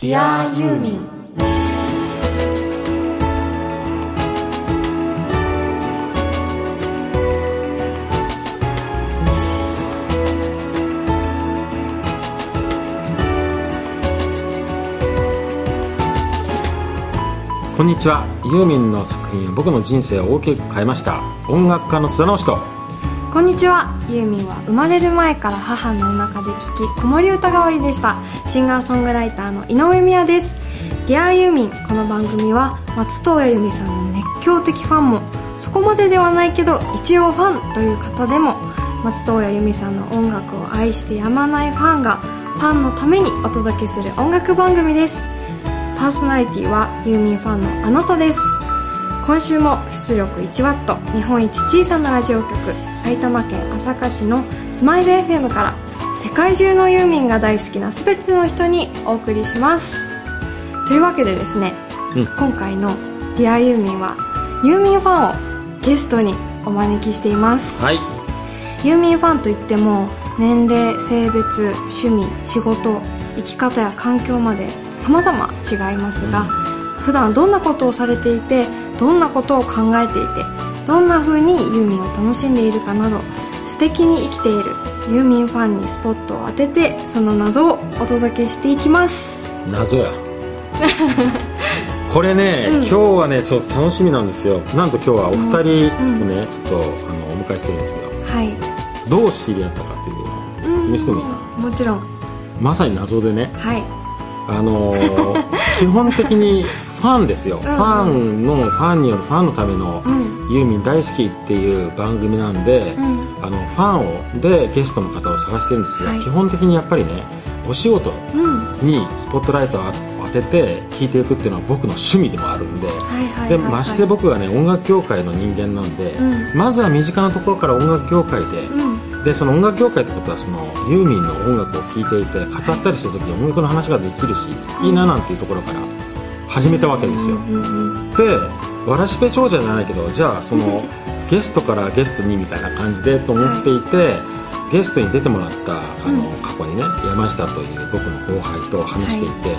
Dear ユーミンこんにちは。ユーミンの作品は僕の人生を大きく変えました。音楽家の須田直人。こんにちは。ユーミンは生まれる前から母のお腹で聴き子守歌代わりでした。シンガーソングライターの井上美也です「ディアユーミンこの番組は松任谷由実さんの熱狂的ファンもそこまでではないけど一応ファンという方でも松任谷由実さんの音楽を愛してやまないファンがファンのためにお届けする音楽番組です。パーソナリティはユーミンファンのあなたです。今週も出力 1W 日本一小さなラジオ局。埼玉県朝霞市のスマイル FM から。世界中のユーミンが大好きな全ての人にお送りします。というわけでですね、うん。今回の「ディアユーミンはユーミンファンをゲストにお招きしています、はい。ユーミンファンといっても年齢性別趣味仕事生き方や環境まで様々違いますが、普段どんなことをされていてどんなことを考えていてどんな風にユーミンを楽しんでいるかなど素敵に生きているユーミンファンにスポットを当ててその謎をお届けしていきます。謎や。これね、うん。今日はねちょっと楽しみなんですよ。なんと今日はお二人をね、ちょっとあのお迎えしてるんですよはい。どう知り合ったかっていうのを説明してもいい？かな、うんもちろん。まさに謎でね。はい。あのー 基本的にファンですよ、ファンのファンによるファンのためのうん。ユーミン大好きっていう番組なんで、うん。あのファンをでゲストの方を探してるんですが、はい。基本的にやっぱりねお仕事うん。にスポットライトを当てて聴いていくっていうのは僕の趣味でもあるんで、はいはいはい、はい、でまして僕がね音楽業界の人間なんで、うまずは身近なところから音楽業界で、うんでその音楽業界ってことはそのユーミンの音楽を聴いていて語ったりする時に音楽の話ができるし、いいななんていうところから始めたわけですよ、でわらしべ長者じゃないけどじゃあその ゲストからゲストにみたいな感じでと思っていて、ゲストに出てもらったあの、うん。過去にね山下という僕の後輩と話していて、はい。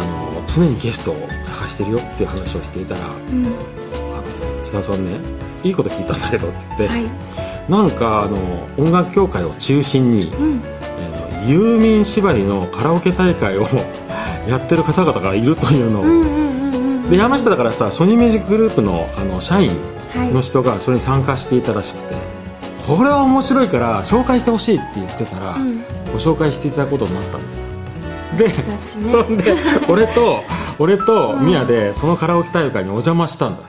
あの常にゲストを探してるよっていう話をしていたら「うん。あの津田さんねいいこと聞いたんだけど」って言って、はいなんかあの音楽協会を中心に、うん。えーユーミン縛りのカラオケ大会を やってる方々がいるというのを、で山下だからさソニーミュージックグループのあの社員はい。の人がそれに参加していたらしくてこれは面白いから紹介してほしいって言ってたら、うん。ご紹介していただくことになったんですよ。でねそん で俺と俺とミヤでそのカラオケ大会にお邪魔したんだ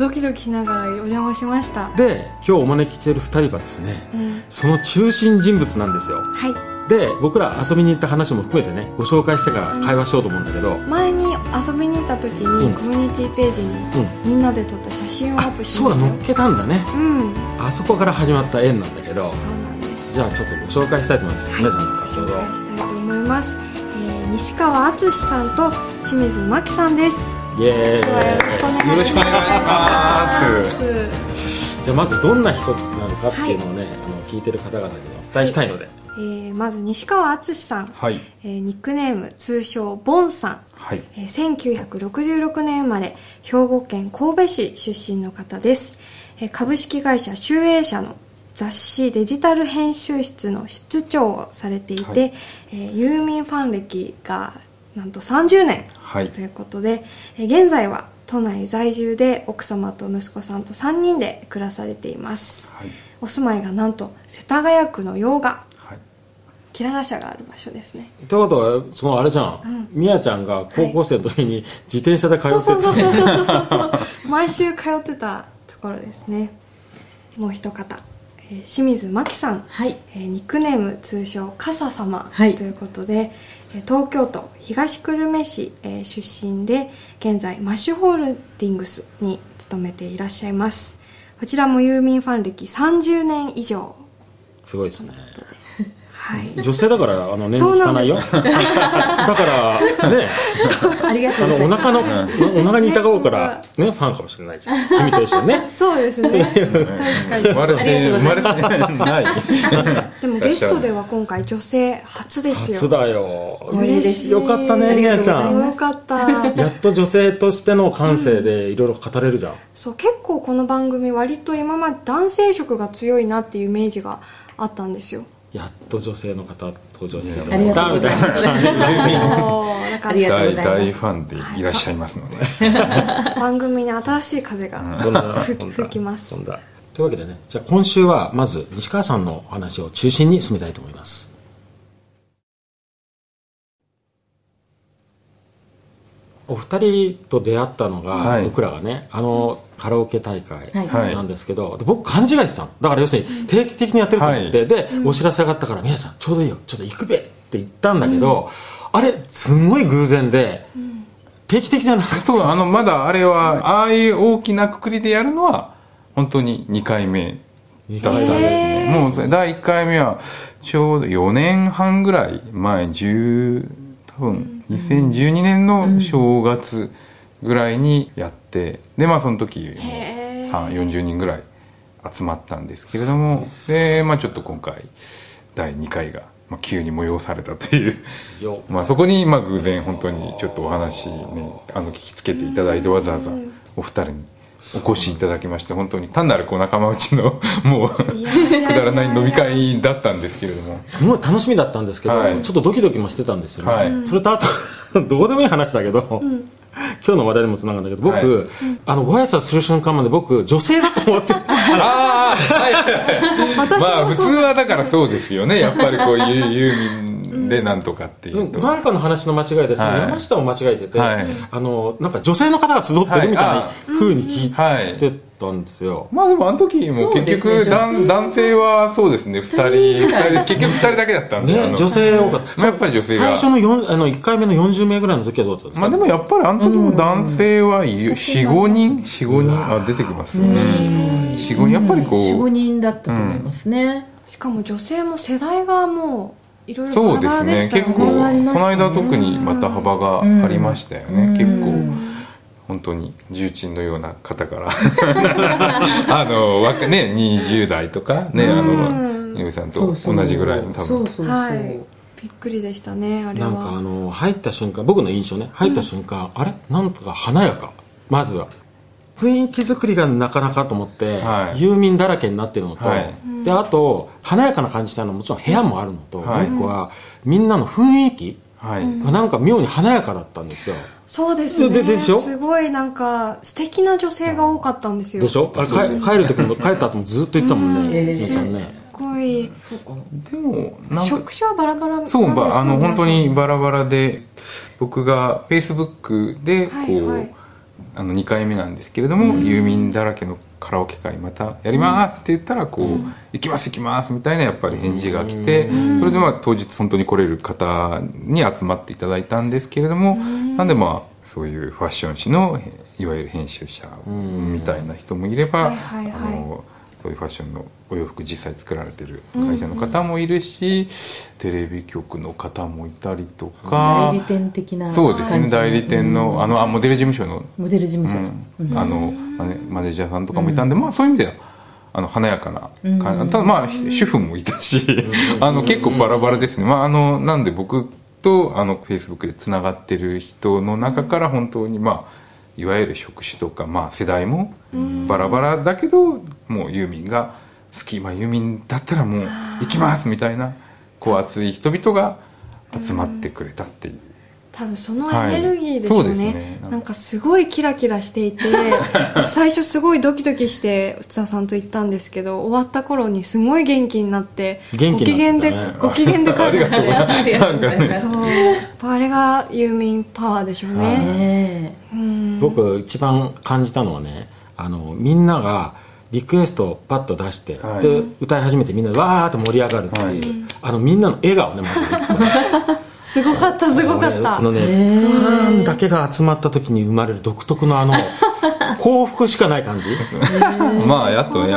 ドキドキしながらお邪魔しました。で今日お招きしている2人はですねうん。その中心人物なんですよ。はい。で僕ら遊びに行った話も含めてねご紹介してから会話しようと思うんだけど、前に遊びに行った時に、うん。コミュニティページにうん。みんなで撮った写真をアッあプしそうましたよ。だ乗っけたんだね。うん。あそこから始まった縁なんだけど。そうなんです。じゃあちょっとご紹介したいと思います、はい。皆さんの先ほど紹介したいと思います、えー西川敦さんと清水真希さんですイエーイ。よろしくお願いします。じゃあまずどんな人なのかっていうのをね、あの聞いてる方々にお伝えしたいので、えーまず西川敦さん、はい。えーニックネーム通称ボンさん。はい。えー1966年生まれ兵庫県神戸市出身の方です、えー株式会社集英社の雑誌デジタル編集室の室長をされていて、はい。えーユーミンファン歴がなんと30年はい。ということで、えー現在は都内在住で奥様と息子さんと3人で暮らされています。はい。お住まいがなんと世田谷区の洋画。はい。キララ社がある場所ですね。ということはそのあれじゃん、みやちゃんが高校生の時に自転車で通ってて、そうそうそうそうそうそう。そう毎週通ってたところですね。もう一方、えー清水真希さん、はい。えーニックネーム通称笠様はい。ということで、えー東京都東久留米市、えー出身で現在マッシュホールディングスに勤めていらっしゃいます。こちらもユーミンファン歴30年以上。すごいですねはい。女性だからあの年そう齢聞かないよ。だからね。ありがとあうございます。のお腹の、お腹にいたがおうからねファンかもしれないじゃん。君と一緒にね。そうですね。生まれて生まれてない。でもゲストでは今回女性初ですよ。初だよ。光栄ですよかったねみありがとうごやちゃん。よかった。やっと女性としての感性でいろいろ語れるじゃん、そう結構この番組割と今まで男性色が強いなっていうイメージがあったんですよやっと女性の方登場してくありれまがしたみたいなます。そうだかありがとうら大ございます。大ファンでいらっしゃいますので。番組に新しい風が吹きます。というわけでねじゃあ今週はまず西川さんのお話を中心に進めたいと思います。お二人と出会ったのが、はい。僕らがねあのカラオケ大会はい。なんですけど、で僕勘違いしてたの。だから要するに定期的にやってると思って、はい。で、お知らせがあったから「宮さんちょうどいいよ。ちょっと行くべ」って言ったんだけど、あれすんごい偶然で、定期的じゃなかった。そうあのまだあれはああいう大きなくくりでやるのは本当に2回目2だったんですね。もうそれ第1回目はちょうど4年半ぐらい前10多分2012年の正月ぐらいにやってでまあその時も3 40人ぐらい集まったんですけれどもでまあちょっと今回第2回が、まあ、急に催されたという。よ まあそこにまあ偶然本当にちょっとお話ねあの聞きつけていただいてわざわざお二人にお越しいただきまして本当に単なるこう仲間内のもうくだらない飲み会だったんですけれども。すごい楽しみだったんですけど、はい。ちょっとドキドキもしてたんですよね、はい。それとあと どうでもいい話だけど、今日の話題にもつながるんだけど僕、はい。あのご挨拶する瞬間まで僕女性だと思って ああはい。まあ普通はだからそうですよね。やっぱりこういうユーミンでなんとかっていうと、なんかの話の間違いで、そのはい。山下も間違えてて、はい。あのなんか女性の方が集ってるみたいなはい。風に聞はいいてたんですよ、まあでもあの時も結局、ね男男性はそうですね。2人二人結局2人だけだったんで、あのね女性多かった、まあやっぱり女性が。最初の4あの1回目の40名ぐらいの時はどうだったんですか、まあでもやっぱりあの時も男性は45人45人あ出てきますよね45人やっぱりこ45う人だったと思いますね、しかも女性も世代がもういろいろそうでですねしたよね。結構この間特にまた幅がありましたよね。結構本当に重鎮のような方から。あの若ね20代とかねあの井上さんと同じぐらいの多分。そうそうそう、はい。びっくりでしたねあれは。なんかあの入った瞬間僕の印象ね入った瞬間、あれ？なんとか華やか。まずは。雰囲気作りがなかなかと思って、はい。ユーミンだらけになってるのと、はい。であと華やかな感じしたのはもちろん部屋もあるのと、はい。もう一個はみんなの雰囲気はい。がなんか妙に華やかだったんですよ、そうですね。ででしょ？すごいなんか素敵な女性が多かったんですよ。でしょ？あれ帰帰る時も帰った後もずっと言ったもんね、うんすごいそうか。でもなんか職種はバラバラそうかばあの本当にバラバラで僕がフェイスブックでこう、はいはい。あの2回目なんですけれども、ユーミンだらけのカラオケ会またやりますって言ったらこう、行きます行きますみたいなやっぱり返事が来て、それでまあ当日本当に来れる方に集まっていただいたんですけれども、なんでまあそういうファッション誌のいわゆる編集者みたいな人もいれば、はいはいそういうファッションのお洋服実際作られてる会社の方もいるし、テレビ局の方もいたりとか。代理店的なそうですね。代理店のあのあモデル事務所の。モデル事務所、うん。あのマネマネージャーさんとかもいたんで、まあそういう意味ではあの華やかな感じ、ただまあ主婦もいたし、あの結構バラバラですね、まあ、あのなんで僕とあのフェイスブックでつながってる人の中から本当にまあいわゆる職種とか、まあ、世代もバラバラだけどもうユーミンが好き、まあ、ユーミンだったらもう行きますみたいなこう熱い人々が集まってくれたっていう。多分そのエネルギーでしょうね,、はい。ね。なんか。すごいキラキラしていて 最初すごいドキドキして内田さんと行ったんですけど終わった頃にすごい元気になって元気ご機嫌でになってたね。ご機嫌で帰ありがとうございますありがとうございます。そう。やっぱあれがユーミンパワーでしょうね、僕一番感じたのはねあのみんながリクエストをパッと出して、はい。で歌い始めてみんなでわーっと盛り上がるっていう、はいあのみんなの笑顔ねまずすごかったすごかった。このね、ファンだけが集まった時に生まれる独特のあの 幸福しかない感じ。まああとね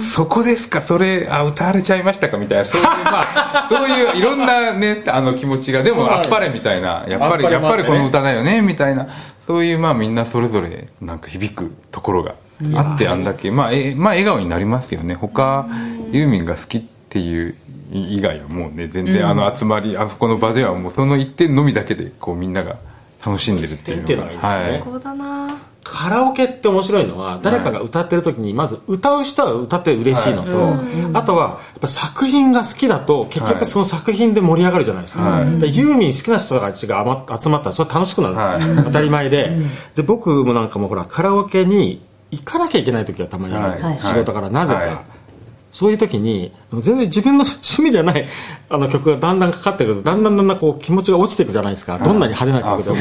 そこですか？それあ歌われちゃいましたか？みたいな。そういう まあそういういろんなねあの気持ちがでもはい。あっぱれみたいな。やっぱりやっぱりこの歌だよねみたいな。そういうまあみんなそれぞれなんか響くところがあってあんだけまあえまあ笑顔になりますよね。他ユーミンが好きっていう以外はもうね全然あの集まりあそこの場ではもうその一点のみだけでこうみんなが楽しんでるっていうのがいいですねがはい。こうだな。カラオケって面白いのは誰かが歌ってる時にまず歌う人は歌って嬉しいのと、あとはやっぱ作品が好きだと結局その作品で盛り上がるじゃないですか、はい。でユーミン好きな人たちが余集まったらそれは楽しくなる、はい。当たり前で、で僕もなんかもうほらカラオケに行かなきゃいけない時はたまにある、はい。仕事からなぜか、はいそういう時に全然自分の 趣味じゃないあの曲がだんだんかかってくるとだんだんだんだんこう気持ちが落ちていくじゃないですか、どんなに派手な曲でも。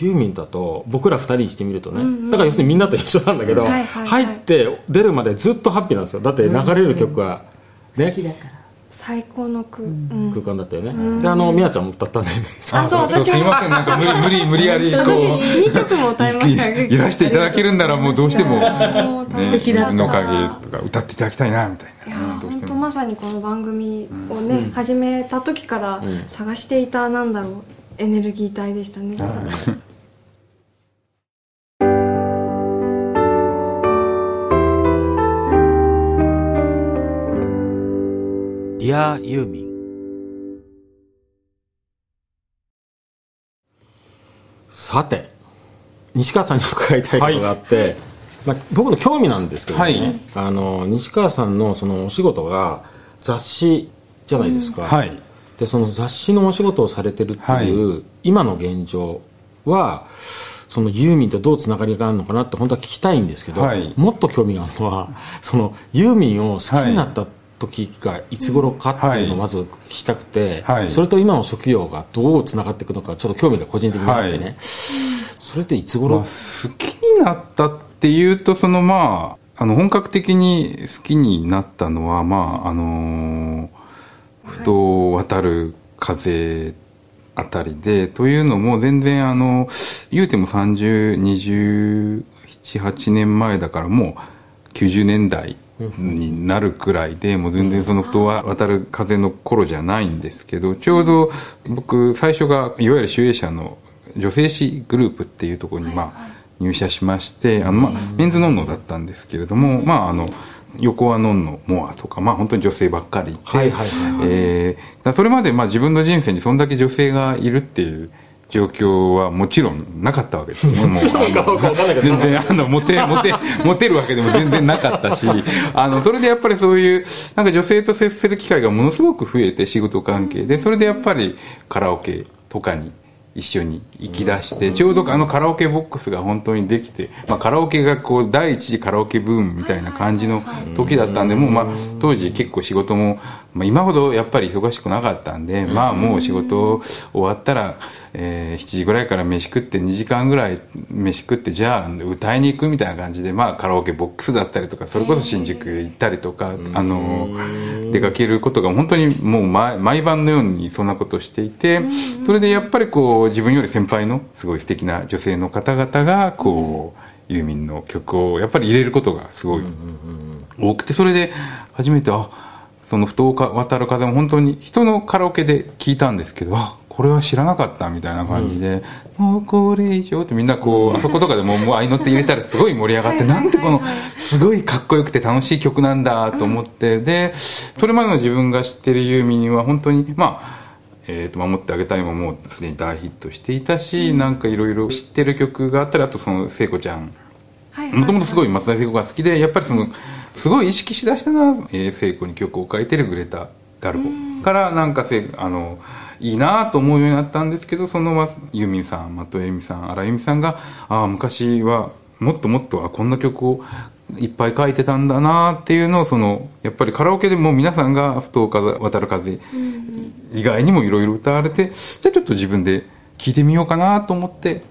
ユーミンだと僕ら二人にしてみるとね、だから要するにみんなと一緒なんだけど、入って出るまでずっとハッピーなんですよ。だって流れる曲は、ね。好きだから最高の句、うん。空間だったよね、であのみやちゃんも歌ったんだよね。あそう私も。すいませんなんか無理無理無理やりこう。私2曲も歌いましたよ。いいらしていただけるんならもうどうしても水の影とか歌っていただきたいなみたいいや本当まさにこの番組をね、始めた時から探していたなんだろうエネルギー体でしたね、ディアユーミンさて西川さんに伺いたいことがあって、まあ、僕の興味なんですけどね、はい。あの西川さんのそのお仕事が雑誌じゃないですか、はい。でその雑誌のお仕事をされてるっていう、今の現状はそのユーミンとどうつながりがあるのかなって本当は聞きたいんですけど、はい。もっと興味があるのはそのユーミンを好きになった時がいつ頃かっていうのをまず聞きたくて、はい。それと今の職業がどうつながっていくのかちょっと興味が個人的にあってね、はい。それっていつまあ、頃、好きになったっていうとそのまああの本格的に好きになったのはまああのーふと渡る風あたりで、というのも全然あの言うても3028年前だからもう90年代になるくらいでもう全然そのふと渡る風の頃じゃないんですけどちょうど僕最初がいわゆる集英社の女性誌グループっていうところにまあ入社しましてあのまあメンズノンノだったんですけれどもまああの横はノンノモアとかまあ本当に女性ばっかりいて、それまでまあ自分の人生にそんだけ女性がいるっていう状況はもちろんなかったわけです。う全然あのモテ モテモテるわけでも全然なかったし あのそれでやっぱりそういうなんか女性と接する機会がものすごく増えて仕事関係でそれでやっぱりカラオケとかに一緒に行き出してちょうどあのカラオケボックスが本当にできて、まあ、カラオケがこう第一次カラオケブームみたいな感じの時だったんでもうまあ当時結構仕事も、まあ、今ほどやっぱり忙しくなかったんでまあもう仕事終わったら、えー7時ぐらいから飯食って2時間ぐらい飯食ってじゃあ歌いに行くみたいな感じでまあカラオケボックスだったりとかそれこそ新宿へ行ったりとかあの出かけることが本当にもう毎毎晩のようにそんなことをしていてそれでやっぱりこう自分より先輩のすごい素敵な女性の方々がこうユーミンの曲をやっぱり入れることがすごい多くてそれで初めてあその「ふと渡る風」も本当に人のカラオケで聞いたんですけどあこれは知らなかったみたいな感じで「もうこれ以上」ってみんなこうあそことかでももう合いの手入れたらすごい盛り上がってなんてこのすごいかっこよくて楽しい曲なんだと思ってでそれまでの自分が知ってるユーミンは本当にまあえー、と守ってあげたいももうすでに大ヒットしていたし、なんかいろいろ知ってる曲があったりあとその聖子ちゃんはいもともとすごい松田聖子が好きでやっぱりそのすごい意識しだしたのは、えー、聖子に曲を書いてるグレタ・ガルボからなんかせあのいいなと思うようになったんですけどそのまユーミンさん松尾由美さん荒井由美さんがああ昔はもっともっとあこんな曲をいっぱい書いてたんだなっていうのをそのやっぱりカラオケでも皆さんが「ふと風渡る風」以外にもいろいろ歌われてじゃあちょっと自分で聴いてみようかなと思って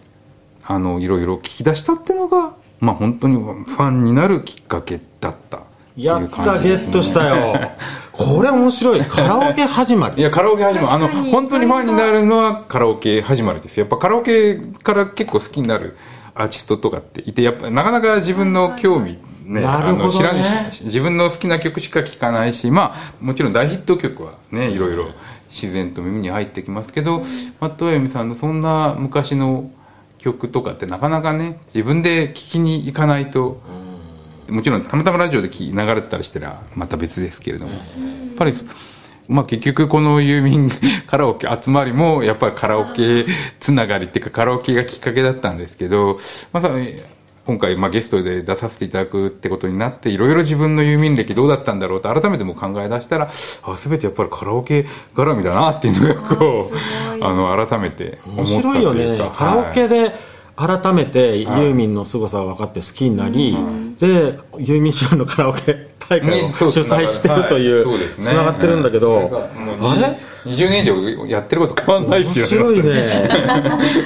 あのいろいろ聞き出したっていうのがまあ本当にファンになるきっかけだったっていうやっ感たゲじですね。ットしたよ。これ面白い。カラオケ始まりいやカラオケ始まりあの本当にファンになるのはカラオケ始まりです。やっぱカラオケから結構好きになるアーティストとかっていてやっぱなかなか自分の興味ねなるほどね。あの知らないし自分の好きな曲しか聴かないしまあもちろん大ヒット曲はねいろいろ自然と耳に入ってきますけど松任谷由実さんのそんな昔の曲とかってなかなかね自分で聴きに行かないともちろんたまたまラジオで流れてたりしたらまた別ですけれども。やっぱりまあ結局このユーミン カラオケ集まりもやっぱりカラオケつながりっていうかカラオケがきっかけだったんですけどまさに今回まあゲストで出させていただくってことになっていろいろ自分のユーミン歴どうだったんだろうと改めても考え出したらあ全てやっぱりカラオケ絡みだなっていうのがこうあの改めて思面ったと白いよいうかねカラオケで改めてユーミンの凄さが分かって好きになり、でユーミンショーのカラオケ大会を主催してるといはい。うそうですね。つながってるんだけど、あれ？20年以上やってること変わんないで面すよ。ね白いね。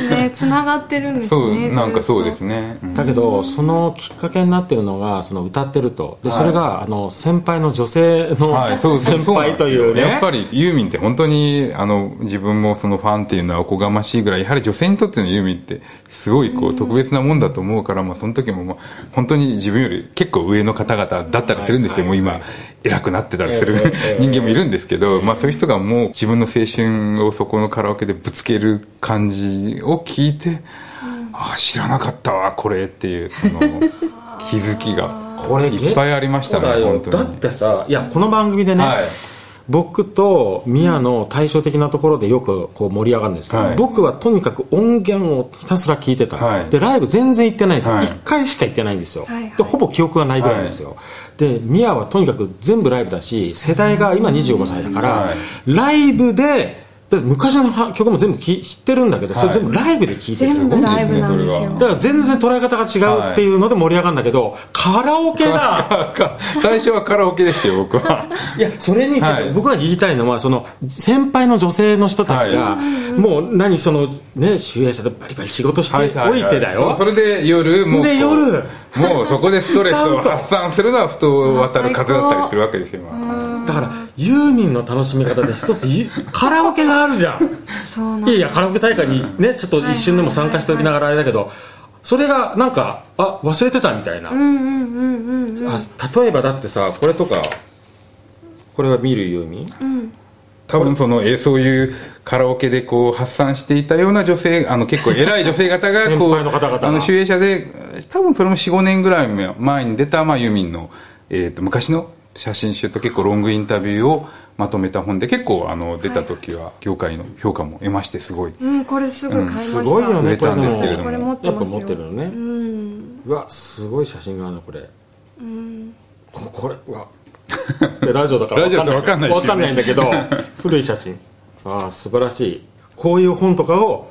ねつながってるんですそうねなんかそうですね。ね、うん。だけどそのきっかけになってるのがその歌ってると。でそれがあの先輩の女性の先輩というね。やっぱりユーミンって本当にあの自分もそのファンっていうのはおこがましいぐらいやはり女性にとってのユーミンってすごいこう特別なもんだと思うから、まあ、その時もまあ本当に自分より結構上の方々だったりするんですよ、もう今偉くなってたりするええ人間もいるんですけど、まあ、そういう人がもう自分の青春をそこのカラオケでぶつける感じを聞いて、ああ知らなかったわこれっていうその 気づきがこれいっぱいありましたねそうだよ本当に。だってさいやこの番組でね、はい僕と宮の対照的なところでよくこう盛り上がるんです、はい。僕はとにかく音源をひたすら聞いてた、はい。でライブ全然行ってないんですよ、はい。1回しか行ってないんですよ、はい。はいでほぼ記憶がないぐらいですよ、で宮はとにかく全部ライブだし世代が今25歳だから、はい。ライブでだって昔の曲も全部き知ってるんだけど、それ全部ライブで聴いてる。全部ライブなんですよ。すごいですね。それはだから全然捉え方が違うっていうので盛り上がるんだけど、カラオケだ。最初はカラオケですよ僕は。いやそれにちょっはい。と僕が言いたいのはその先輩の女性の人たちが、もう何そのね集英社でバリバリ仕事しておいてだよ、それで夜もうで夜。もうそこでストレスを発散するのはふと渡る風だったりするわけですよ今 だからユーミンの楽しみ方で一つゆ カラオケがあるじゃん。そうなんいやいやカラオケ大会にねちょっと一瞬でも参加しておきながらあれだけどそれがなんかあ忘れてたみたいな、うんうんうんうんあ例えばだってさこれとかこれは見るユーミン？多分そのえーそういうカラオケでこう発散していたような女性あの結構偉い女性方がこう 先輩の方々が。あの集英社で多分それも45年ぐらい前に出た、まあ、ユーミンの、えー、と昔の写真集と結構ロングインタビューをまとめた本で結構あの出た時は業界の評価も得ましてすごい。うんこれすぐ買いました、すごいよねたんですけれども私これ持ってやっぱ持ってるのね、うん。うわすごい写真があるなこれ、ここれうわでラジオだからラジオってわかんないですよねわかんないんだけど 古い写真。ああ素晴らしい。こういう本とかを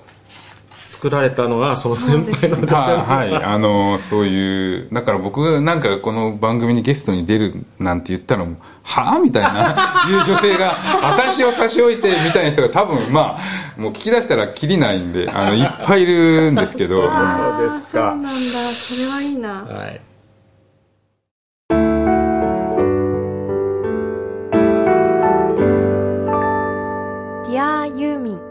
作られたのはその先輩の女性のはい、はい、あのそういうだから僕がなんかこの番組にゲストに出るなんて言ったらもうはあみたいな。いう女性が私を差し置いてみたいな人が多分まあもう聞き出したらきりないんで あのいっぱいいるんですけど。そうですかそうなんだ。それはいいな。はい。ディアユーミン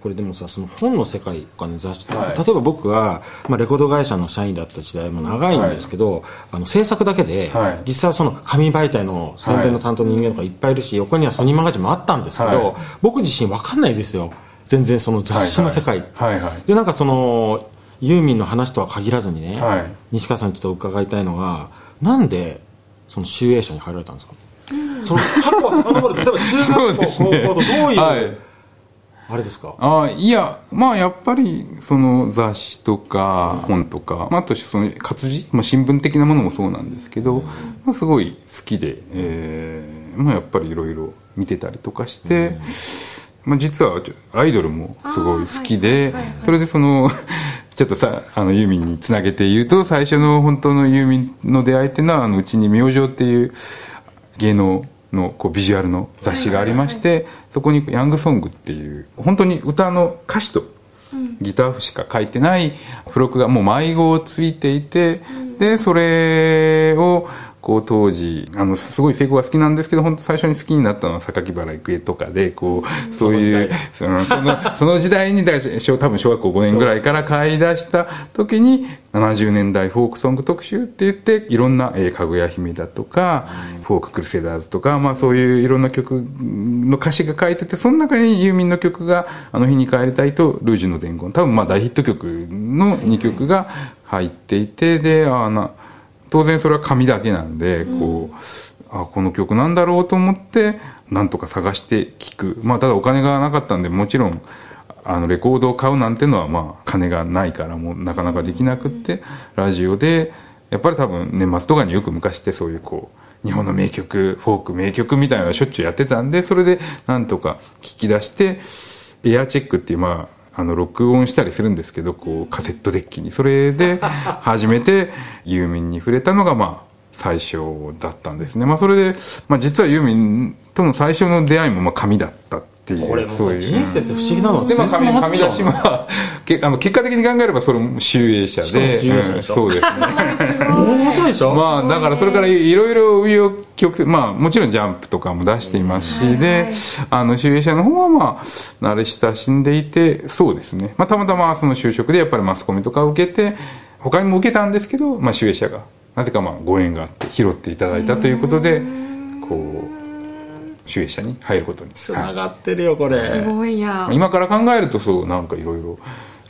これでもさその本の世界とかね雑誌はい。例えば僕は、まあ、レコード会社の社員だった時代も長いんですけど、あの制作だけで、はい。実際はその紙媒体の宣伝の担当の人間とかいっぱいいるし、横にはソニーマガジンもあったんですけど、はい。僕自身分かんないですよ。全然その雑誌の世界、はい。はい。でなんかそのユーミンの話とは限らずにね、はい。西川さんにちょっと伺いたいのがなんでその集英社に入られたんですか、その過去は遡ると例えば中学校高校とどういう、はいあれですか？あいやまあやっぱりその雑誌とか本とか、まあ、あとその活字、まあ、新聞的なものもそうなんですけど、まあ、すごい好きで、えーまあ、やっぱりいろいろ見てたりとかして、まあ、実はアイドルもすごい好きで、それでその ちょっとさあのユーミンにつなげて言うと最初の本当のユーミンの出会いっていうのはあのうちに「明星」っていう芸能のこうビジュアルの雑誌がありまして、そこに「ヤングソング」っていう本当に歌の歌詞とギター譜しか書いてない付録がもう迷子ついていて、でそれをこう当時あのすごい成功が好きなんですけど本当最初に好きになったのは榊原郁恵とかでこうそういうそのその その時代に多分小学校5年ぐらいから買い出した時に70年代フォークソング特集って言っていろんな、えーかぐや姫だとか、フォーククルセダーズとか、まあ、そういういろんな曲の歌詞が書いててその中にユーミンの曲が「あの日に帰りたい」と「ルージュの伝言」多分まあ大ヒット曲の2曲が入っていてであな当然それは紙だけなんでこう、あこの曲なんだろうと思ってなんとか探して聴く。まあただお金がなかったんでもちろんあのレコードを買うなんてのはまあ金がないからもうなかなかできなくってラジオでやっぱり多分年末とかによく昔ってそういうこう日本の名曲フォーク名曲みたいなのをしょっちゅうやってたんでそれでなんとか聞き出してエアチェックっていうまああの録音したりするんですけどこうカセットデッキに。それで 初めてユーミンに触れたのがまあ最初だったんですね、まあ、それで、まあ、実はユーミンとの最初の出会いもまあ紙だったっていうこれもさ人生って不思議なの。はでまあ紙全然紙出しはけあの結果的に考えればそれも集英社で。集英社でしょ。うんそうですね。面白いでしょ。まあだからそれからいろいろ紆余曲折まあもちろんジャンプとかも出していますしであの集英社の方はまあ慣れ親しんでいてそうですね。まあたまたまその就職でやっぱりマスコミとか受けて他にも受けたんですけどまあ集英社がなぜかまあご縁があって拾っていただいたということでこう集英社に入ることに。つながってるよこれ。すごいや。今から考えるとそうなんかいろいろ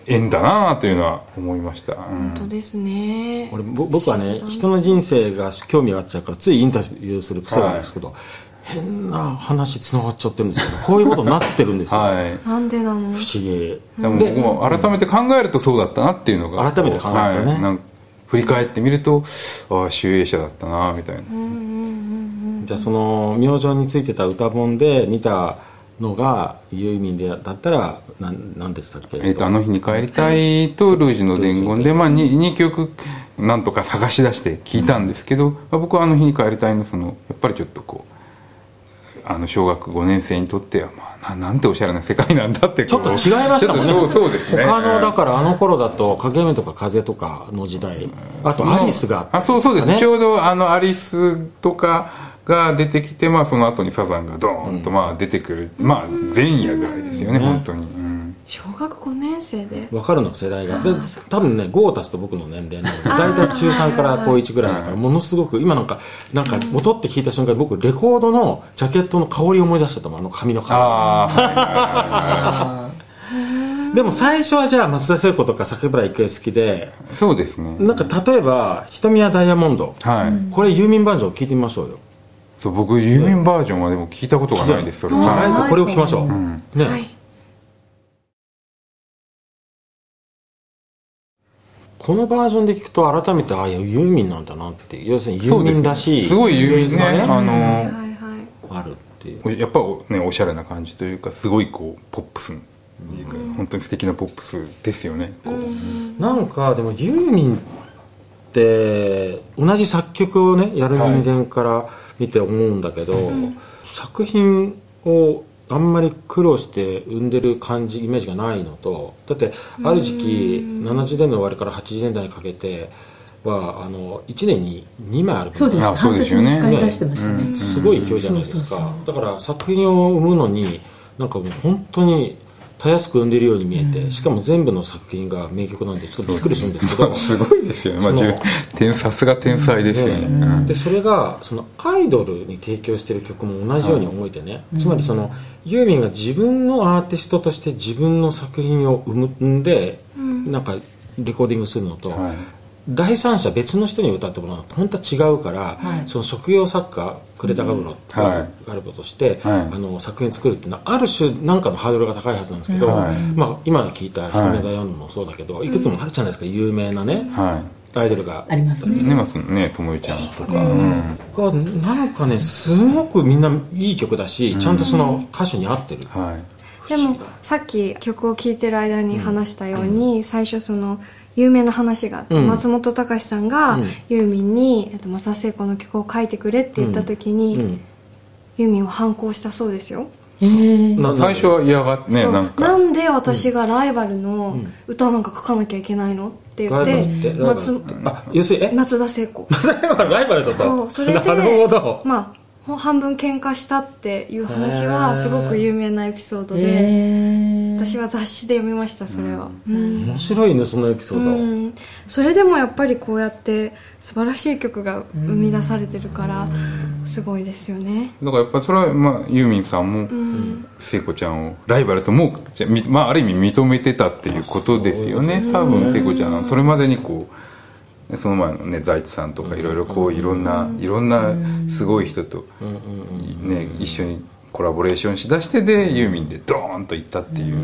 縁だなというのは思いました、うん。本当ですね。俺ぼ僕はね人の人生が興味があっちゃうからついインタビューする癖があるんですけど、変な話つながっちゃってるんですよこういうことになってるんですよ、はい。なんでなの？不思議。でも僕も改めて考えるとそうだったなっていうのが改めて考えるとねはい。なんか振り返ってみるとああ集英社だったなみたいな、じゃあその明星についてた歌本で見たのがユーミンでだったらなんなんでしたっけ？えーと「あの日に帰りたい」と「ルージュの伝言で」まあ、2, 2曲なんとか探し出して聞いたんですけど、まあ僕は「あの日に帰りたいの」そのやっぱりちょっとこうあの小学5年生にとっては、まあ、ななんておしゃれな世界なんだってちょっと違いましたもんね。そうそうですね。他のだからあの頃だと影目とか風とかの時代あとアリスがあそうそうです、ねちょうどあのアリスとかが出てきて、まあ、その後にサザンがドーンとまあ出てくる、まあ前夜ぐらいですよね、本当に、うん小学5年生で？分かるの世代が。で多分ね5足すと僕の年齢なので大体中3から高1ぐらいだからものすごく今なんかなんか音って聞いた瞬間に僕レコードのジャケットの香りを思い出してたもんあの紙の香あありでも最初はじゃあ松田聖子とか桜原郁恵好きでそうですね。なんか例えば「瞳はダイヤモンド」はい、これユーミンバージョン聞いてみましょうよ。そう僕ユーミンバージョンはでも聞いたことがないですそれじゃあこれを聞きましょう、ね、はいこのバージョンで聞くと改めてああユーミンなんだなっていう要するにユーミンらしいすごいユーミンがあのあるっていう。やっぱねおしゃれな感じというかすごいこうポップス本当に素敵なポップスですよねなんかでもユーミンって同じ作曲をねやる人間から見て思うんだけど、作品をあんまり苦労して生んでる感じイメージがないのとだってある時期70年代の終わりから80年代にかけてはあの1年に2枚アルバムそうです。あそう半年ですよね。に1回出してましたね。すごい勢いじゃないですか。だから作品を生むのになんかもう本当にたやすく生んでるように見えて、しかも全部の作品が名曲なんでちょっとびっくりするんですけどすごいですよね、まあ、さすが天才ですよね、うん。でそれがそのアイドルに提供してる曲も同じように思えてね、つまりそのユーミンが自分のアーティストとして自分の作品を生んで、なんかレコーディングするのと、はい第三者別の人に歌ってもらうのと本当は違うから、はい。その職業作家呉田ガブロっていうはい。ガルボとして、はい。あの作品作るっていうのはある種なんかのハードルが高いはずなんですけど、はい。まあ、今聞いた「ひとめだよ」もそうだけど、い、くつもあるじゃないですか有名なね、はアイドルが。ありますね。まあそのねともよちゃんとか、うん。がなんかねすごくみんないい曲だし、ちゃんとその歌手に合ってる、はい。でもさっき曲を聴いてる間に話したように、最初その有名な話があって、うん。松本隆さんが、うん。ユーミンに「えっと松田聖子の曲を書いてくれ」って言った時に、うん。ユーミンは反抗したそうですよ、最初は嫌がってねなんか。なんで私がライバルの歌なんか書かなきゃいけないのって言って松ってあ要するにえ？松田聖子。松田がライバルだと。そうそれでなるほど。まあ半分喧嘩したっていう話はすごく有名なエピソードで。へ私は雑誌で読みましたそれは、うん。面白いねそのエピソード、うん。それでもやっぱりこうやって素晴らしい曲が生み出されてるからすごいですよね。だからやっぱそれは、まあ、ユーミンさんもうん。聖子ちゃんをライバルともじゃみまあ、ある意味認めてたっていうことですよね。多分聖子ちゃんはそれまでにこうその前のね財津さんとかいろいろこういろんないろんなすごい人と、ね、一緒にコラボレーションしだしてでユーミンでドーンといったっていう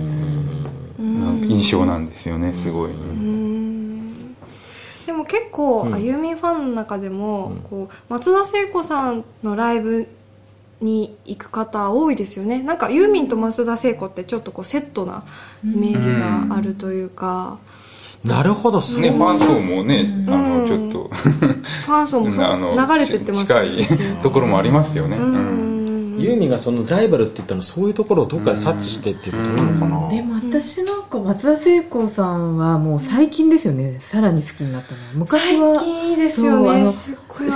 なんか印象なんですよねすごい。でも結構、あユーミンファンの中でも、こう松田聖子さんのライブに行く方多いですよね。なんかユーミンと松田聖子ってちょっとこうセットなイメージがあるというか、なるほどそうね、ファン層もね、あのちょっと。ファン層も 流れてってますよね近いところもありますよね。うんユーミンがそのライバルって言ったのはそういうところをどっかで察知してっていうことなのかな、でも私なんか松田聖子さんはもう最近ですよね。さらに好きになったの。は昔は最近ですよね。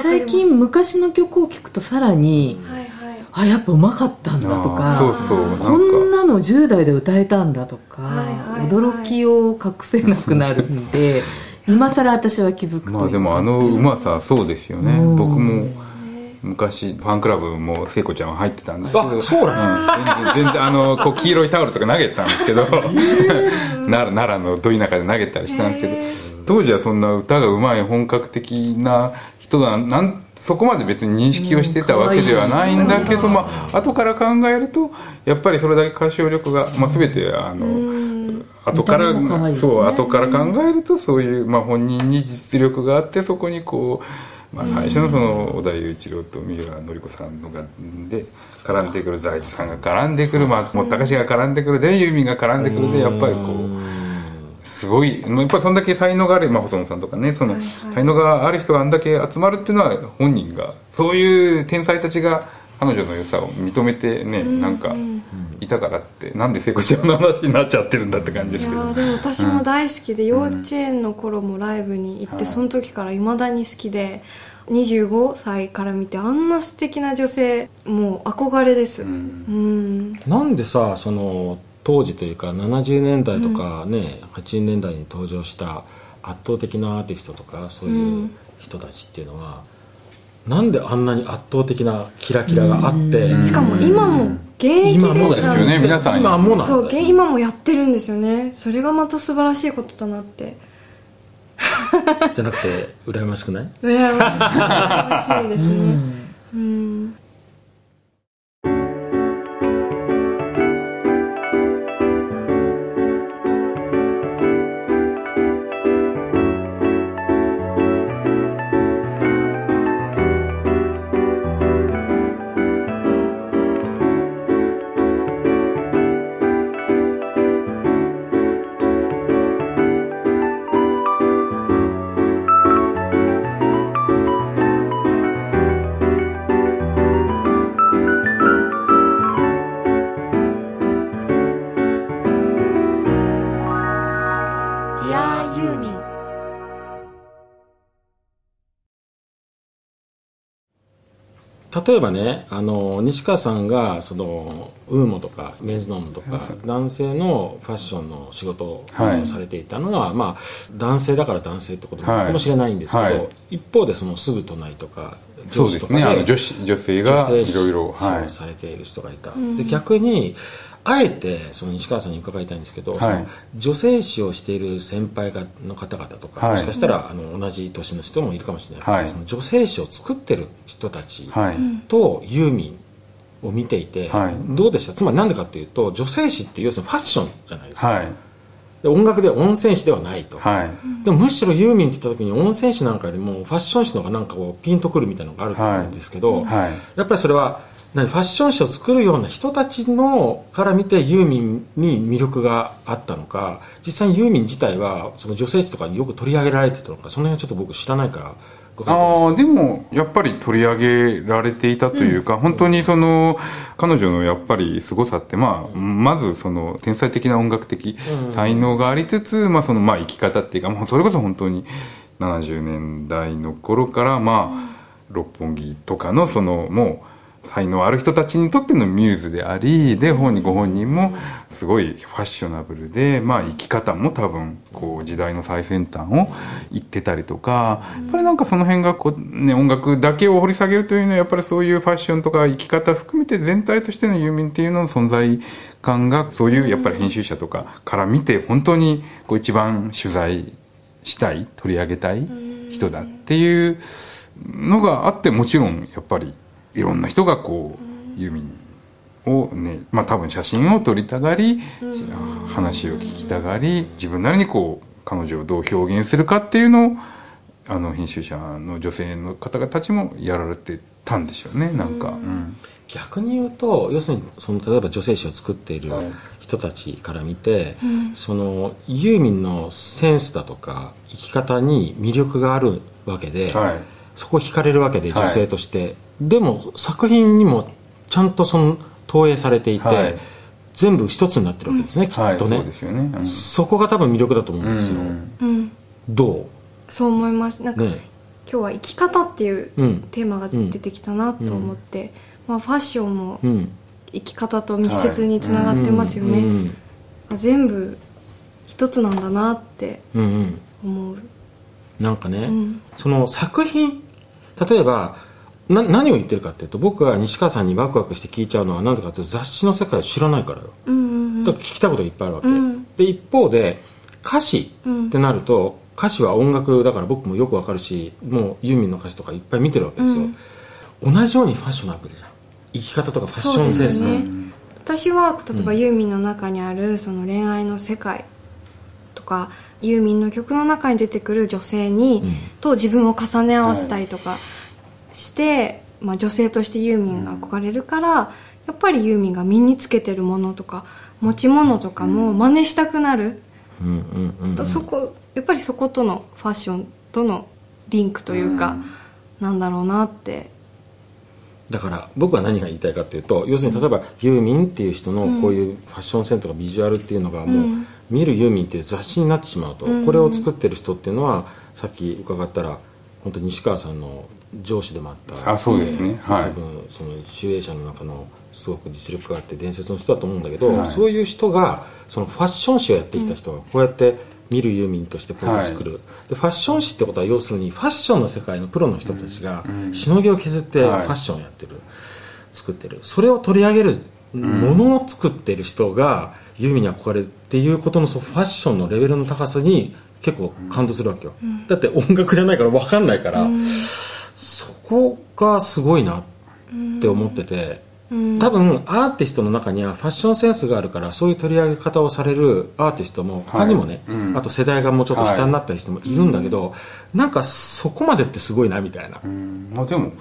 最近昔の曲を聴くとさらに、はいはい。あやっぱうまかったんだとあかーそうそう。なんか。こんなの10代で歌えたんだとか、はいはいはい。驚きを隠せなくなるんで 今更私は気づくというまあでもあのうまさそうですよね。うん。僕も昔ファンクラブも聖子ちゃんは入ってたんですけど。あそうなんん全然全然あのこう黄色いタオルとか投げてたんですけど。奈良のど田舎で投げたりしたんですけど。当時はそんな歌がうまい本格的な人だなんそこまで別に認識をしてたわけではないんだけど、まあ後から考えるとやっぱりそれだけ歌唱力が、まあ、全てあの後からそう後から考えるとそういう、まあ、本人に実力があってそこにこう、まあ、最初のその小田裕一郎と三浦紀子さんのがで絡んでくる財津さんが絡んでくる松本隆が絡んでくるでユーミンが絡んでくるでやっぱりこう。すごいやっぱりそんだけ才能がある、まあ、細野さんとかねその才能がある人があんだけ集まるっていうのは本人がそういう天才たちが彼女の良さを認めてねなんかいたからってなんで聖子ちゃんの話になっちゃってるんだって感じですけど。いやーでも私も大好きで、幼稚園の頃もライブに行って、その時からいまだに好きで25歳から見てあんな素敵な女性もう憧れです。うん、なんでさその当時というか70年代とかね、80年代に登場した圧倒的なアーティストとかそういう人たちっていうのは、なんであんなに圧倒的なキラキラがあって、しかも今も現役今もですよ。ね皆さん今もなんだ。そう現今もやってるんですよね。それがまた素晴らしいことだなって。じゃなくて羨ましくない。羨ましいですね。うん例えばねあの西川さんがそのウーモとかメンズノームとか男性のファッションの仕事をはい。されていたのは、まあ、男性だから男性ってことかもしれないんですけど、はい。一方でそのすぐ隣とかそうですね。あの女子女性が女性いろいろはい。はいされている人がいた、で逆にあえてその西川さんに伺いたいんですけど、その女性誌をしている先輩がの方々とか、はい。もしかしたらあの同じ年の人もいるかもしれない。けど、はい。その女性誌を作ってる人たちはい。とユーミンを見ていて、はい。どうでした？つまり何でかっていうと女性誌って要するにファッションじゃないですか、はい。で音楽では温泉誌ではないと、はい。でもむしろユーミンって言った時に温泉誌なんかよりもファッション誌の方がなんかこうピンとくるみたいなのがあると思うんですけど、はい。やっぱりそれは何ファッション誌を作るような人たちのから見てユーミンに魅力があったのか実際にユーミン自体はその女性誌とかによく取り上げられてたのかその辺はちょっと僕知らないからああでもやっぱり取り上げられていたというか、本当にその彼女のやっぱり凄さって、まあ、まずその天才的な音楽的才能がありつつ、まあ、そのまあ生き方っていうか、もうそれこそ本当に70年代の頃からまあ六本木とかのそのもう才能ある人たちにとってのミューズでありで本人ご本人もすごいファッショナブルで、まあ、生き方も多分こう時代の最先端を言ってたりとかやっぱりなんかその辺がこう、ね、音楽だけを掘り下げるというのはやっぱりそういうファッションとか生き方含めて全体としてのユーミンっていうのの存在感がそういうやっぱり編集者とかから見て本当にこう一番取材したい取り上げたい人だっていうのがあってもちろんやっぱりいろんな人がこうユーミンをねまあ多分写真を撮りたがり話を聞きたがり自分なりにこう彼女をどう表現するかっていうのをあの編集者の女性の方々たちもやられてたんでしょうねなんか、うん。逆に言うと要するにその例えば女性誌を作っている人たちから見て、そのユーミンのセンスだとか生き方に魅力があるわけで、はい。そこを惹かれるわけではい。女性として、でも作品にもちゃんとその投影されていて、はい。全部一つになってるわけですね、きはいっとね、そうですよね、うん。そこが多分魅力だと思うんですよ、うん。う？んどそう思います。なんか、うね。今日は生き方っていううん。テーマが出てきたなと思って、まあ、ファッションもうん。生き方と密接につながってますよね、うん全部一つなんだなってうんうん。思う。なんかね、ん。その作品例えばな何を言ってるかっていうと僕が西川さんにワクワクして聞いちゃうのは何でかっていうと雑誌の世界を知らないからよ。うんうんだから聞きたいことがいっぱいあるわけ、うん。で一方で歌詞ってなると、歌詞は音楽だから僕もよくわかるしもうユーミンの歌詞とかいっぱい見てるわけですよ、同じようにファッショナブルじゃん生き方とかファッションセンスとか、ね。私は例えばユーミンの中にあるその恋愛の世界とかユーミンの曲の中に出てくる女性に、うん。と自分を重ね合わせたりとかして、まあ、女性としてユーミンが憧れるからやっぱりユーミンが身につけてるものとか持ち物とかも真似したくなる、そこやっぱりそことのファッションとのリンクというか、なんだろうなって。だから僕は何が言いたいかっていうと要するに例えばユーミンっていう人のこういうファッションセンスとかビジュアルっていうのがもう「見るユーミン」っていう雑誌になってしまうとこれを作ってる人っていうのはさっき伺ったら本当に西川さんの上司でもあったあそうですね。はい。多分その集英社の中のすごく実力があって伝説の人だと思うんだけど、はい。そういう人がそのファッション誌をやってきた人がこうやって見るユーミンとしてこうやって作る、でファッション誌ってことは要するにファッションの世界のプロの人たちがしのぎを削ってフはい。ァッションをやってる、作ってる。それを取り上げるものを作ってる人がユーミンに憧れるっていうことのそうファッションのレベルの高さに結構感動するわけよ、だって音楽じゃないから分かんないから、そこがすごいなって思ってて、多分アーティストの中にはファッションセンスがあるからそういう取り上げ方をされるアーティストも他にもね、はい。うん。あと世代がもうちょっと下になったりしてもいるんだけど、なんかそこまでってすごいなみたいな、うん。まあでも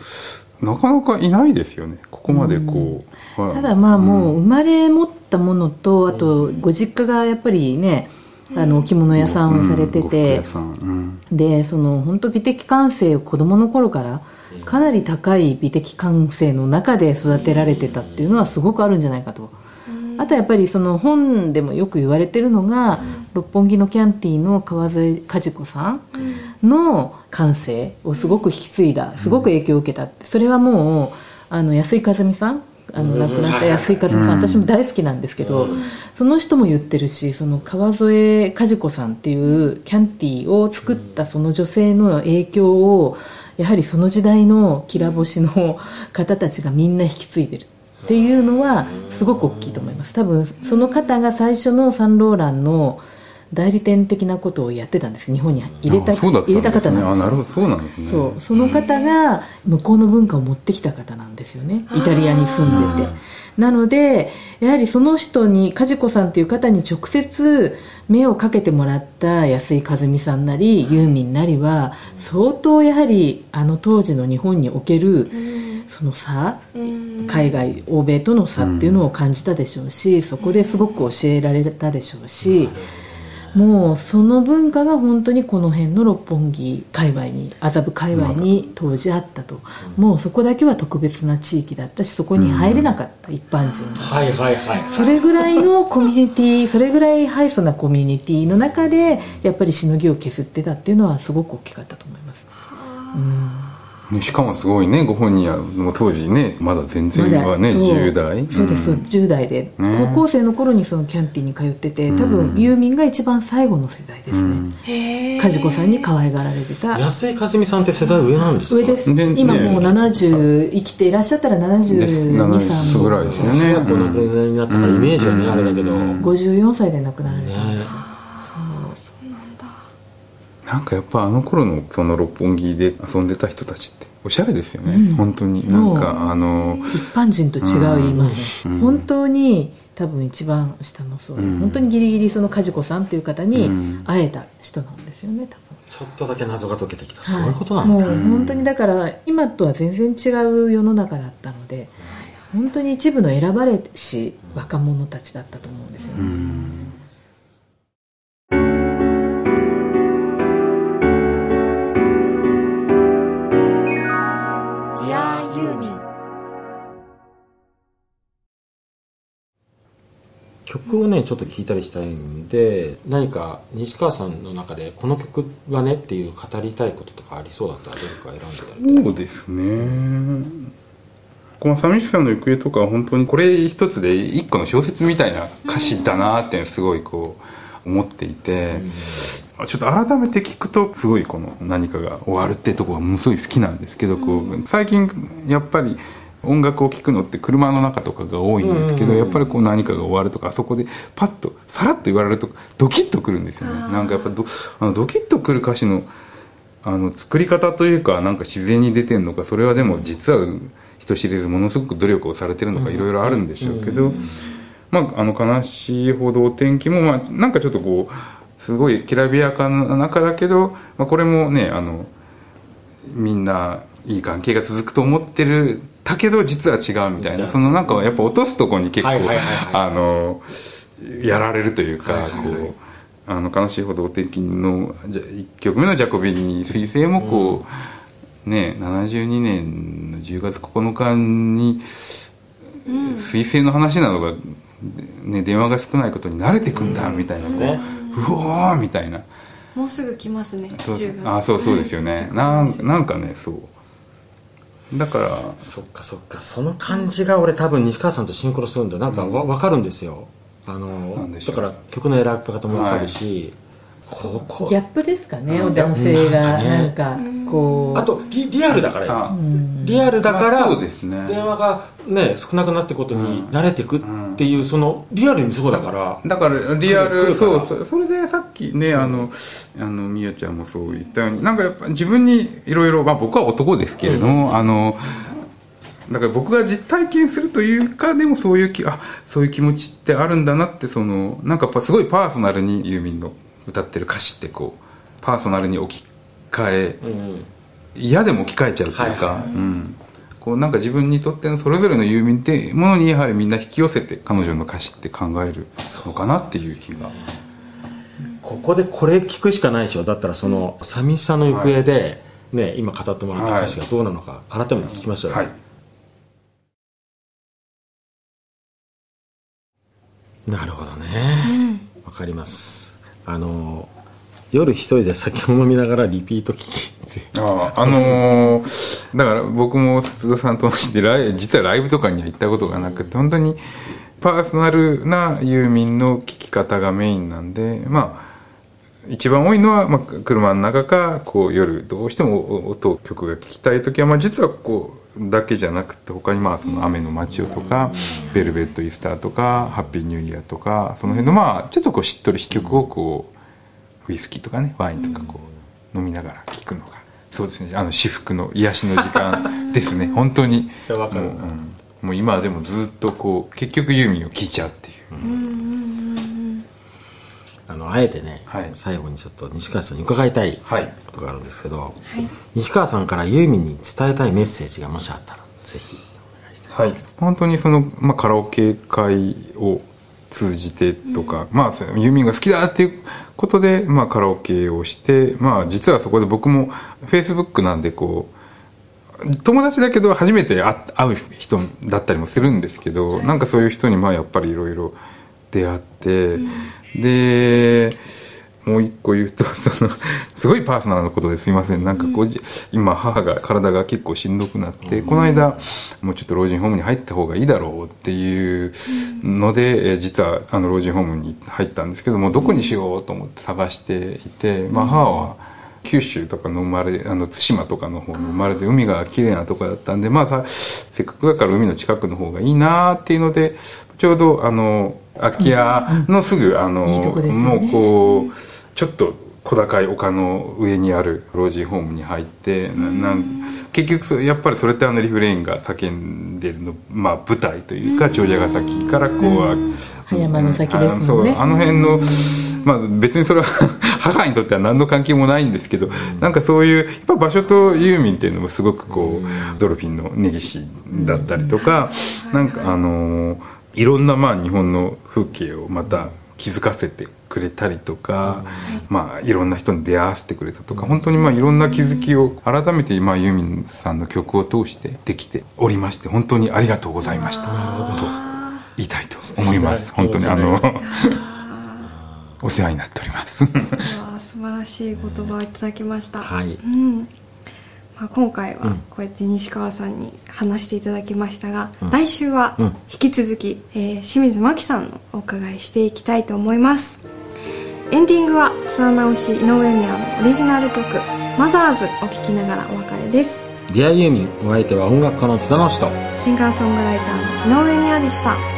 なかなかいないですよね。ここまでこう、はい。ただまあもう生まれ持ったものとあとご実家がやっぱりねあの着物屋さんをされてて。でその本当美的感性を子供の頃からかなり高い美的感性の中で育てられてたっていうのはすごくあるんじゃないかと。あとはやっぱりその本でもよく言われてるのが、六本木のキャンティの川添和子さんの感性をすごく引き継いだすごく影響を受けたって。それはもうあの安井和美さんあの亡くなった安井和美さん、私も大好きなんですけど、その人も言ってるしその川添和子さんっていうキャンティを作ったその女性の影響をやはりその時代のきら星の方たちがみんな引き継いでる。っていうのはすごく大きいと思います。多分その方が最初のサンローランの代理店的なことをやってたんです。日本に入れた入れた方なんですあなるほど。そうなんですね。そう。その方が向こうの文化を持ってきた方なんですよね。イタリアに住んでて。なのでやはりその人に梶子さんという方に直接目をかけてもらった安井和美さんなりユーミンなりは相当やはりあの当時の日本におけるその差海外欧米との差っていうのを感じたでしょうしそこですごく教えられたでしょうしもうその文化が本当にこの辺の六本木界隈に麻布界隈に当時あったと、もうそこだけは特別な地域だったしそこに入れなかった、一般人。が。はいはいはい。それぐらいのコミュニティそれぐらいハイソなコミュニティの中でやっぱりしのぎを削ってたっていうのはすごく大きかったと思います。ねしかもすごいねご本人はもう当時ねまだ全然はねそう10代そうです、ん。10代で、高校生の頃にそのキャンティに通ってて多分ユーミンが一番最後の世代ですね、へえ梶子さんに可愛がられてた。安井和美さんって世代上なんですか？上です。で今ねもう70生きていらっしゃったらです。72 70 3ぐらいですよね。早くお亡くなりになったからイメージがねあれだけど54歳で亡くなられたんですよ、なんかやっぱあの頃のその六本木で遊んでた人たちっておしゃれですよね、本当に。なんかあの一般人と違う言いますね、本当に多分一番下の層、本当にギリギリその梶子さんっていう方に会えた人なんですよね多分。ちょっとだけ謎が解けてきたそういうことなんだ。もう本当にだから今とは全然違う世の中だったので本当に一部の選ばれし若者たちだったと思うんですよね、曲をねちょっと聴いたりしたいんで何か西川さんの中でこの曲はねっていう語りたいこととかありそうだったらどれか選んでそうですね。この「寂しさの行方」とかは本当にこれ一つで一個の小説みたいな歌詞だなってすごいこう思っていて、ちょっと改めて聞くとすごいこの何かが終わるってとこがものすごい好きなんですけどこう最近やっぱり音楽を聴くのって車の中とかが多いんですけど、やっぱりこう何かが終わるとかあそこでパッとさらっと言われるとドキッとくるんですよね。なんかやっぱドあのドキッとくる歌詞のあの作り方というかなんか自然に出てんのかそれはでも実は人知れずものすごく努力をされてるのかいろいろあるんでしょうけど、まあ、あの悲しいほどお天気も、まあ、なんかちょっとこうすごいきらびやかな中だけど、まあ、これもねあのみんないい関係が続くと思ってるだけど実は違うみたいなそのなんかやっぱ落とすとこに結構あのやられるというか、こうあの悲しいほどお天気のじゃ1曲目の「ジャコビニ彗星」もこう、ね72年の10月9日に彗星の話なのが、ね、電話が少ないことに慣れてくんだみたいな、こうねうおーみたいな。もうすぐ来ますねそう10月。あそうそうですよね。なんなんかねそうだからそっかそっか。その感じが俺多分西川さんとシンクロするんだよ。なんかわ分かるんですよ。あのだから曲の選び方も分かるし、ここ。ギャップですかね男性がなんかこう。あとリリアルだからリアルだから、まあそうですね。電話がね少なくなってことに慣れてくっていう、そのリアルにそうだから。だからリアル来るから。そうそそれでさっきねあのあのみやちゃんもそう言ったようになんかやっぱ自分にいろいろまあ僕は男ですけれども、あのだから僕が実体験するというかでもそういう気あそういう気持ちってあるんだなってそのなんかやっぱすごいパーソナルにユーミンの歌ってる歌詞ってこうパーソナルに置き換え、うん。嫌でも置き換えちゃうというか、はいはい。はいうん、こうなんか自分にとってのそれぞれのユーミンっていうものにやはりみんな引き寄せて彼女の歌詞って考えるのかなっていう気が、ここでこれ聞くしかないでしょだったらその寂しさの行方で、ね、今語ってもらった歌詞がどうなのか改めて聞きましょうよ、はい。なるほどね。わ、かります。あの夜一人で酒を飲みながらリピート聞きああのーだから僕も筒田さんと同じで実はライブとかには行ったことがなくて本当にパーソナルなユーミンの聴き方がメインなんでまあ一番多いのは、まあ、車の中かこう夜どうしても音曲が聴きたい時は、まあ、実はこうだけじゃなくて他にまあその「雨の街を」とか「ベルベット・イースター」とか「ハッピーニューイヤー」とかその辺のまあちょっとこうしっとりし曲をこうウイスキーとかねワインとかこう飲みながら聴くのがそうですね。あの至福の癒しの時間 ですね。本当に。それわかるもう,、うん。もう今はでもずっとこう結局ユーミンを聴いちゃうっていう、あのあえてね、はい。最後にちょっと西川さんに伺いたいはい。ことがあるんですけど、はい。西川さんからユーミンに伝えたいメッセージがもしあったらぜひ。お願いしたいはい、本当にその、まあ、カラオケ会を通じてとか、まあそうユーミンが好きだっていうことで、まあ、カラオケをして、まあ、実はそこで僕もフェイスブックなんでこう友達だけど初めて会会う人だったりもするんですけど、なんかそういう人にまあやっぱりいろいろ出会って、でもう一個言うとその すごいパーソナルなことですいません。なんかこう、今母が体が結構しんどくなって、この間もうちょっと老人ホームに入った方がいいだろうっていうので、えー実はあの老人ホームに入ったんですけどもどこにしようと思って探していて、まあ、母は九州とかの生まれあの対馬とかの方の生まれで海が綺麗なとこだったんでまあさせっかくだから海の近くの方がいいなっていうのでちょうどあの空き家のすぐ、あのいいね。もうこうちょっと小高い丘の上にある老人ホームに入ってななん結局そやっぱりそれってあのリフレインが叫んでるの、まあ、舞台というか長者ヶ崎からこう、葉山の先ですね。うあの辺の、まあ、別にそれは 母にとっては何の関係もないんですけど、なんかそういうやっぱ場所とユーミンっていうのもすごくこう、ドルフィンの根岸だったりとか、なんかあのいろんなまあ日本の風景をまた気づかせてくれたりとか、まあ、いろんな人に出会わせてくれたとか本当にまあいろんな気づきを改めてまあユーミンさんの曲を通してできておりました本当にありがとうございました。と言いたいと思います。本当にあのお世話になっております。わあ素晴らしい言葉をいただきました、はい。うん。まあ、今回はこうやって西川さんに話していただきましたが、来週はうん。引き続き、えー清水真紀さんのお伺いしていきたいと思います。エンディングは津田直し井上宮のオリジナル曲「マザーズ」お聴きながらお別れです。ディアユーミンお相手は音楽家の津田直人シンガーソングライターの井上宮でした